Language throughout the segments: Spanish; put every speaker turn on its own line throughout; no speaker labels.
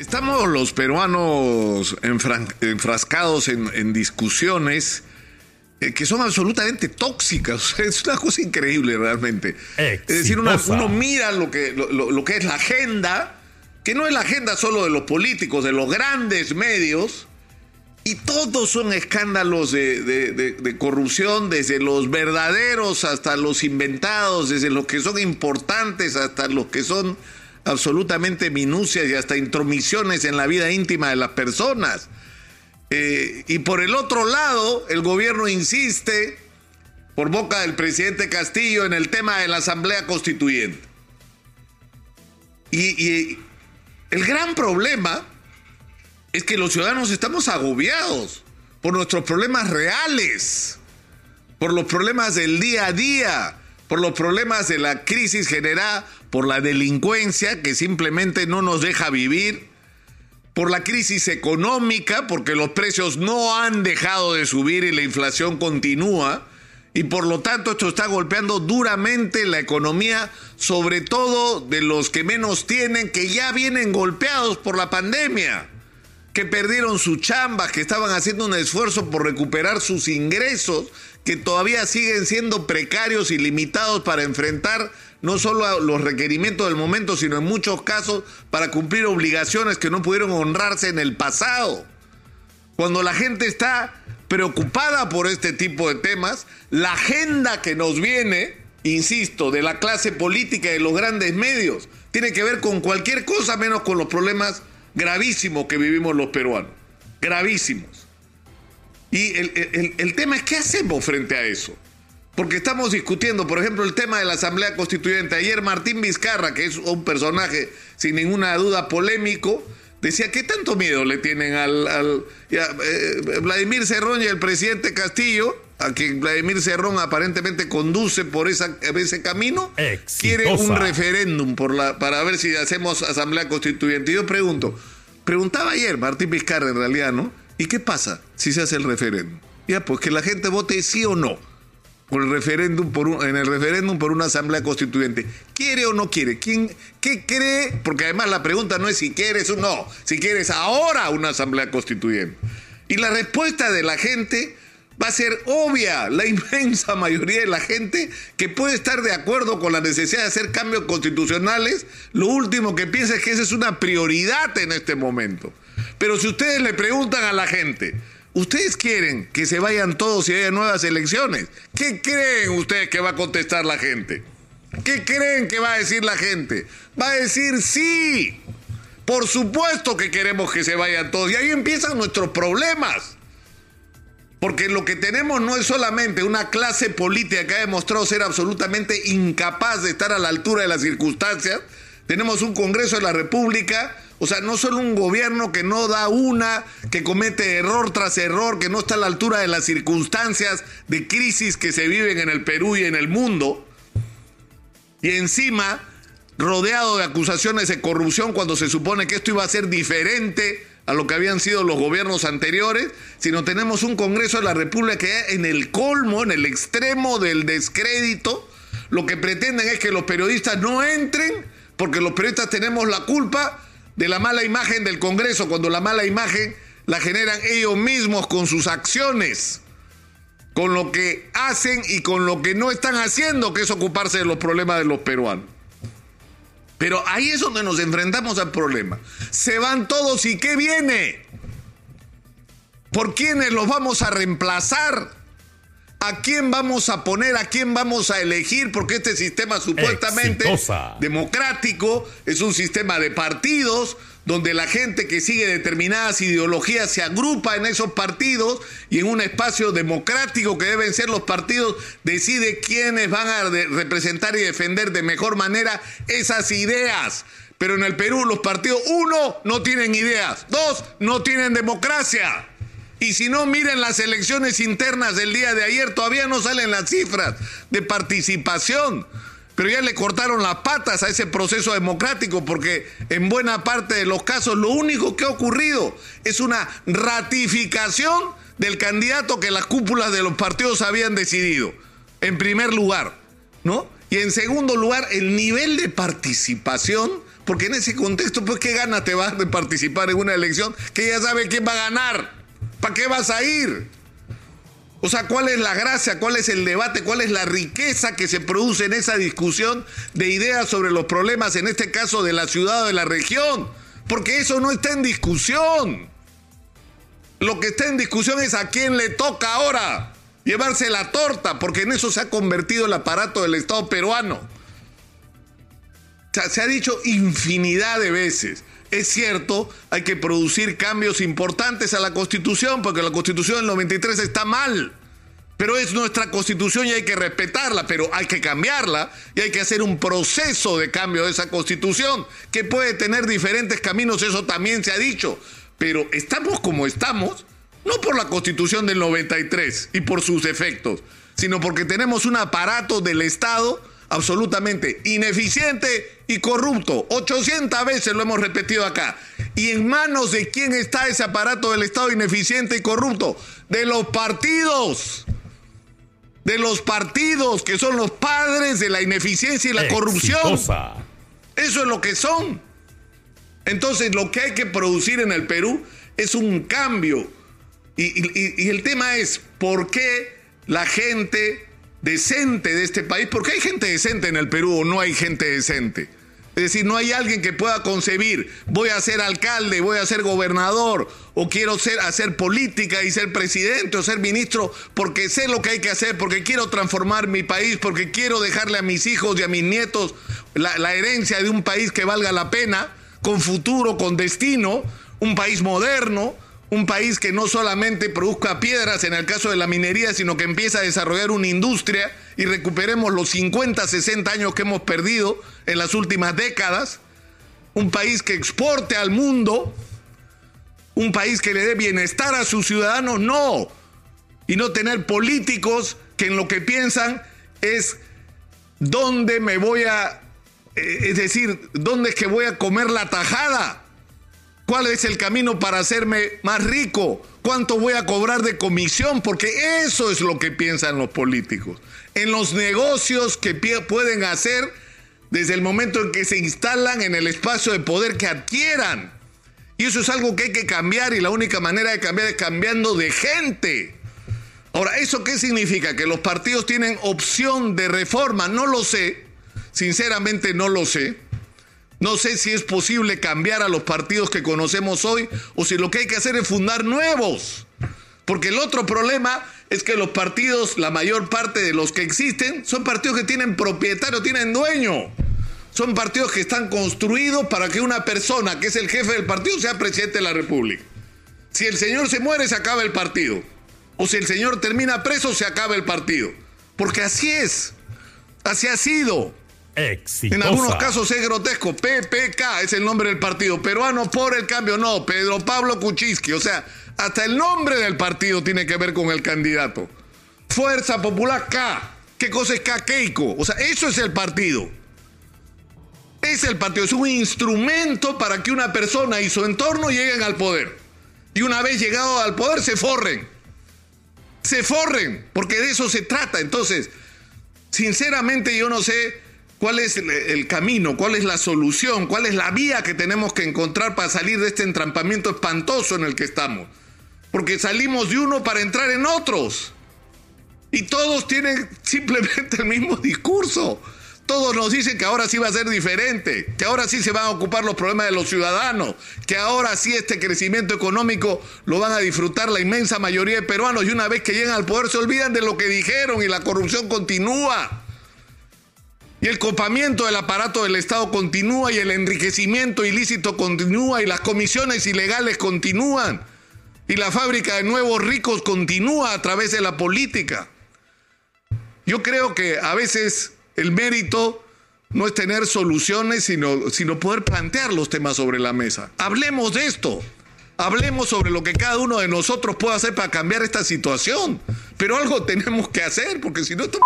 Estamos los peruanos enfrascados en, discusiones eh, que son absolutamente tóxicas. Es una cosa increíble realmente. Es decir, uno mira lo que, lo, que es la agenda, que no es la agenda solo de los políticos, de los grandes medios, y todos son escándalos de, corrupción, desde los verdaderos hasta los inventados, desde los que son importantes hasta los que son absolutamente minucias y hasta intromisiones en la vida íntima de las personas. Eh, y por el otro lado, el gobierno insiste, por boca del presidente Castillo, en el tema de la Asamblea Constituyente. y el gran problema es que los ciudadanos estamos agobiados por nuestros problemas reales, por los problemas del día a día, por los problemas de la crisis generada por la delincuencia que simplemente no nos deja vivir, por la crisis económica, porque los precios no han dejado de subir y la inflación continúa, y por lo tanto esto está golpeando duramente la economía, sobre todo de los que menos tienen, que ya vienen golpeados por la pandemia, perdieron su chamba, que estaban haciendo un esfuerzo por recuperar sus ingresos que todavía siguen siendo precarios y limitados para enfrentar no solo los requerimientos del momento, sino en muchos casos para cumplir obligaciones que no pudieron honrarse en el pasado. Cuando la gente está preocupada por este tipo de temas, la agenda que nos viene, insisto, de la clase política y de los grandes medios, tiene que ver con cualquier cosa menos con los problemas gravísimos que vivimos los peruanos. Gravísimos. Y el, tema es qué hacemos frente a eso. Porque estamos discutiendo, por ejemplo, el tema de la Asamblea Constituyente. Ayer Martín Vizcarra, que es un personaje sin ninguna duda polémico, decía, ¿qué tanto miedo le tienen al, eh, Vladimir Cerrón y el presidente Castillo? A quien Vladimir Cerrón aparentemente conduce por esa, ese camino, quiere un referéndum por la, para ver si hacemos asamblea constituyente. Y yo pregunto, preguntaba ayer Martín Vizcarra en realidad, ¿no? ¿Y qué pasa si se hace el referéndum? Ya, pues que la gente vote sí o no por el referéndum por en el referéndum por una asamblea constituyente. ¿Quiere o no quiere? ¿Quién qué cree? Porque además la pregunta no es si quieres o no, si quieres ahora una asamblea constituyente. Y la respuesta de la gente va a ser obvia. La inmensa mayoría de la gente que puede estar de acuerdo con la necesidad de hacer cambios constitucionales, lo último que piensa es que esa es una prioridad en este momento. Pero si ustedes le preguntan a la gente, ¿ustedes quieren que se vayan todos y haya nuevas elecciones? ¿Qué creen ustedes que va a contestar la gente? ¿Qué creen que va a decir la gente? Va a decir sí. Por supuesto que queremos que se vayan todos. Y ahí empiezan nuestros problemas. Porque lo que tenemos no es solamente una clase política que ha demostrado ser absolutamente incapaz de estar a la altura de las circunstancias. Tenemos un Congreso de la República o sea, no solo un gobierno que no da una, que comete error tras error, que no está a la altura de las circunstancias de crisis que se viven en el Perú y en el mundo, y encima rodeado de acusaciones de corrupción cuando se supone que esto iba a ser diferente a lo que habían sido los gobiernos anteriores, sino tenemos un Congreso de la República que en el colmo, en el extremo del descrédito, lo que pretenden es que los periodistas no entren, porque los periodistas tenemos la culpa de la mala imagen del Congreso, cuando la mala imagen la generan ellos mismos con sus acciones, con lo que hacen y con lo que no están haciendo, que es ocuparse de los problemas de los peruanos. Pero ahí es donde nos enfrentamos al problema. Se van todos y ¿qué viene? ¿Por quiénes los vamos a reemplazar? ¿A quién vamos a poner? ¿A quién vamos a elegir? Porque este sistema supuestamente democrático es un sistema de partidos donde la gente que sigue determinadas ideologías se agrupa en esos partidos y en un espacio democrático que deben ser los partidos decide quiénes van a representar y defender de mejor manera esas ideas. Pero en el Perú los partidos, uno, no tienen ideas, dos, no tienen democracia. Y si no, miren las elecciones internas del día de ayer, todavía no salen las cifras de participación. Pero ya le cortaron las patas a ese proceso democrático porque en buena parte de los casos lo único que ha ocurrido es una ratificación del candidato que las cúpulas de los partidos habían decidido, en primer lugar, ¿no? Y en segundo lugar, el nivel de participación Porque en ese contexto, pues, ¿qué ganas te vas de participar en una elección que ya sabe quién va a ganar? ¿Para qué vas a ir? O sea, ¿cuál es la gracia? ¿Cuál es el debate? ¿Cuál es la riqueza que se produce en esa discusión de ideas sobre los problemas, en este caso de la ciudad o de la región? Porque eso no está en discusión. Lo que está en discusión es a quién le toca ahora llevarse la torta, porque en eso se ha convertido el aparato del Estado peruano. O sea, se ha dicho infinidad de veces. Es cierto, hay que producir cambios importantes a la Constitución, porque la Constitución del 93 está mal. Pero es nuestra Constitución y hay que respetarla, pero hay que cambiarla y hay que hacer un proceso de cambio de esa Constitución, que puede tener diferentes caminos, eso también se ha dicho. Pero estamos como estamos, no por la Constitución del 93 y por sus efectos, sino porque tenemos un aparato del Estado absolutamente ineficiente y corrupto. 800 veces lo hemos repetido acá. ¿Y en manos de quién está ese aparato del Estado ineficiente y corrupto? De los partidos. De los partidos que son los padres de la ineficiencia y la corrupción. Eso es lo que son. Entonces lo que hay que producir en el Perú es un cambio. Y, y el tema es por qué la gente decente de este país, porque hay gente decente en el Perú o no hay gente decente. Es decir, no hay alguien que pueda concebir, voy a ser alcalde, voy a ser gobernador, o quiero ser, hacer política y ser presidente o ser ministro, porque sé lo que hay que hacer, porque quiero transformar mi país, porque quiero dejarle a mis hijos y a mis nietos la, la herencia de un país que valga la pena, con futuro, con destino, un país moderno, un país que no solamente produzca piedras en el caso de la minería, sino que empieza a desarrollar una industria y recuperemos los 50, 60 años que hemos perdido en las últimas décadas, un país que exporte al mundo, un país que le dé bienestar a sus ciudadanos, no, y no tener políticos que en lo que piensan es dónde me voy a, eh, es decir, dónde es que voy a comer la tajada ¿Cuál es el camino para hacerme más rico? ¿Cuánto voy a cobrar de comisión? Porque eso es lo que piensan los políticos. En los negocios que pueden hacer desde el momento en que se instalan en el espacio de poder que adquieran. Y eso es algo que hay que cambiar y la única manera de cambiar es cambiando de gente. Ahora, ¿eso qué significa? ¿Que los partidos tienen opción de reforma? No lo sé. Sinceramente no lo sé. No sé si es posible cambiar a los partidos que conocemos hoy o si lo que hay que hacer es fundar nuevos. Porque el otro problema es que los partidos, la mayor parte de los que existen, son partidos que tienen propietario, tienen dueño. Son partidos que están construidos para que una persona que es el jefe del partido sea presidente de la República. Si el señor se muere, se acaba el partido. O si el señor termina preso, se acaba el partido. Porque así es. Así ha sido. En algunos casos es grotesco. PPK es el nombre del partido. Peruano por el cambio. No, Pedro Pablo Kuczynski. O sea, hasta el nombre del partido tiene que ver con el candidato. Fuerza Popular K. ¿Qué cosa es K? O sea, eso es el partido. Es el partido. Es un instrumento para que una persona y su entorno lleguen al poder. Y una vez llegado al poder se forren. Se forren. Porque de eso se trata. Entonces, sinceramente yo no sé cuál es el, camino, cuál es la solución, cuál es la vía que tenemos que encontrar para salir de este entrampamiento espantoso en el que estamos. Porque salimos de uno para entrar en otros. Y todos tienen simplemente el mismo discurso. Todos nos dicen que ahora sí va a ser diferente, que ahora sí se van a ocupar los problemas de los ciudadanos, que ahora sí este crecimiento económico lo van a disfrutar la inmensa mayoría de peruanos y una vez que llegan al poder se olvidan de lo que dijeron y la corrupción continúa. Y el copamiento del aparato del Estado continúa y el enriquecimiento ilícito continúa y las comisiones ilegales continúan. Y la fábrica de nuevos ricos continúa a través de la política. Yo creo que a veces el mérito no es tener soluciones, sino, sino poder plantear los temas sobre la mesa. Hablemos de esto. Hablemos sobre lo que cada uno de nosotros puede hacer para cambiar esta situación. Pero algo tenemos que hacer, porque si no, esto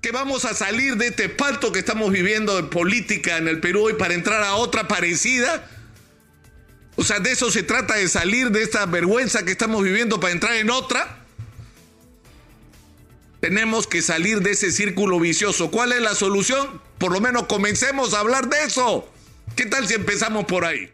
que vamos a salir de este pacto que estamos viviendo de política en el Perú y para entrar a otra parecida. O sea, de eso se trata de salir de esta vergüenza que estamos viviendo para entrar en otra. Tenemos que salir de ese círculo vicioso. ¿Cuál es la solución? Por lo menos comencemos a hablar de eso. ¿Qué tal si empezamos por ahí?